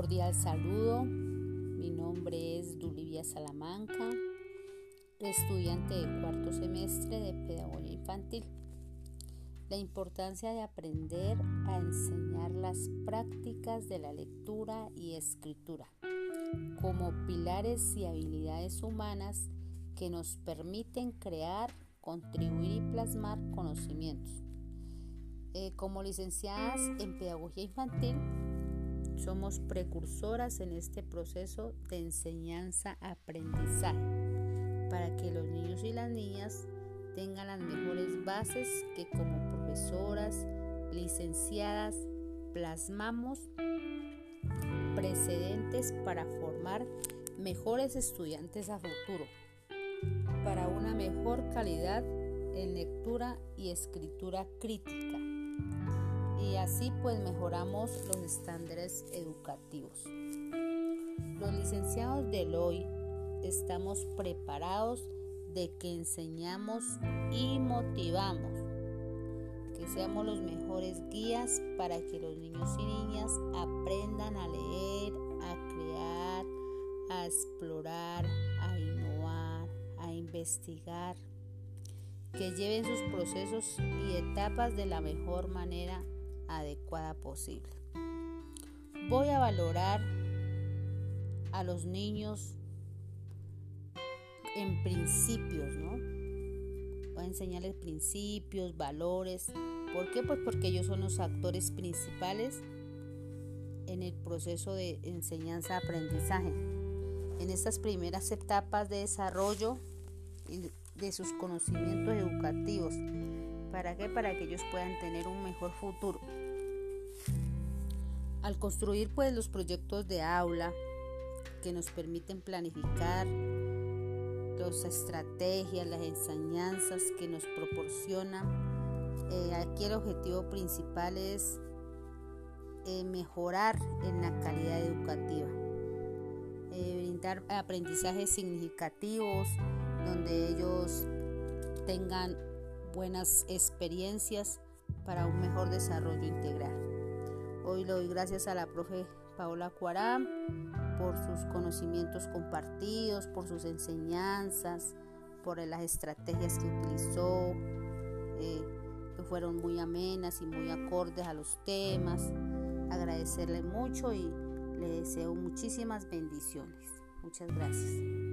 cordial saludo. Mi nombre es Dulivia Salamanca, estudiante del cuarto semestre de Pedagogía Infantil. La importancia de aprender a enseñar las prácticas de la lectura y escritura como pilares y habilidades humanas que nos permiten crear, contribuir y plasmar conocimientos. Eh, como licenciadas en Pedagogía Infantil, somos precursoras en este proceso de enseñanza-aprendizaje para que los niños y las niñas tengan las mejores bases que como profesoras, licenciadas, plasmamos precedentes para formar mejores estudiantes a futuro, para una mejor calidad en lectura y escritura crítica y así pues mejoramos los estándares educativos. Los licenciados del hoy estamos preparados de que enseñamos y motivamos, que seamos los mejores guías para que los niños y niñas aprendan a leer, a crear, a explorar, a innovar, a investigar, que lleven sus procesos y etapas de la mejor manera adecuada posible. Voy a valorar a los niños en principios, ¿no? Voy a enseñarles principios, valores. ¿Por qué? Pues porque ellos son los actores principales en el proceso de enseñanza-aprendizaje. En estas primeras etapas de desarrollo de sus conocimientos educativos. ¿Para qué? Para que ellos puedan tener un mejor futuro. Al construir pues los proyectos de aula que nos permiten planificar las estrategias, las enseñanzas que nos proporcionan, eh, aquí el objetivo principal es eh, mejorar en la calidad educativa, eh, brindar aprendizajes significativos donde ellos tengan buenas experiencias para un mejor desarrollo integral. Hoy le doy gracias a la profe Paola Cuarán por sus conocimientos compartidos, por sus enseñanzas, por las estrategias que utilizó, eh, que fueron muy amenas y muy acordes a los temas. Agradecerle mucho y le deseo muchísimas bendiciones. Muchas gracias.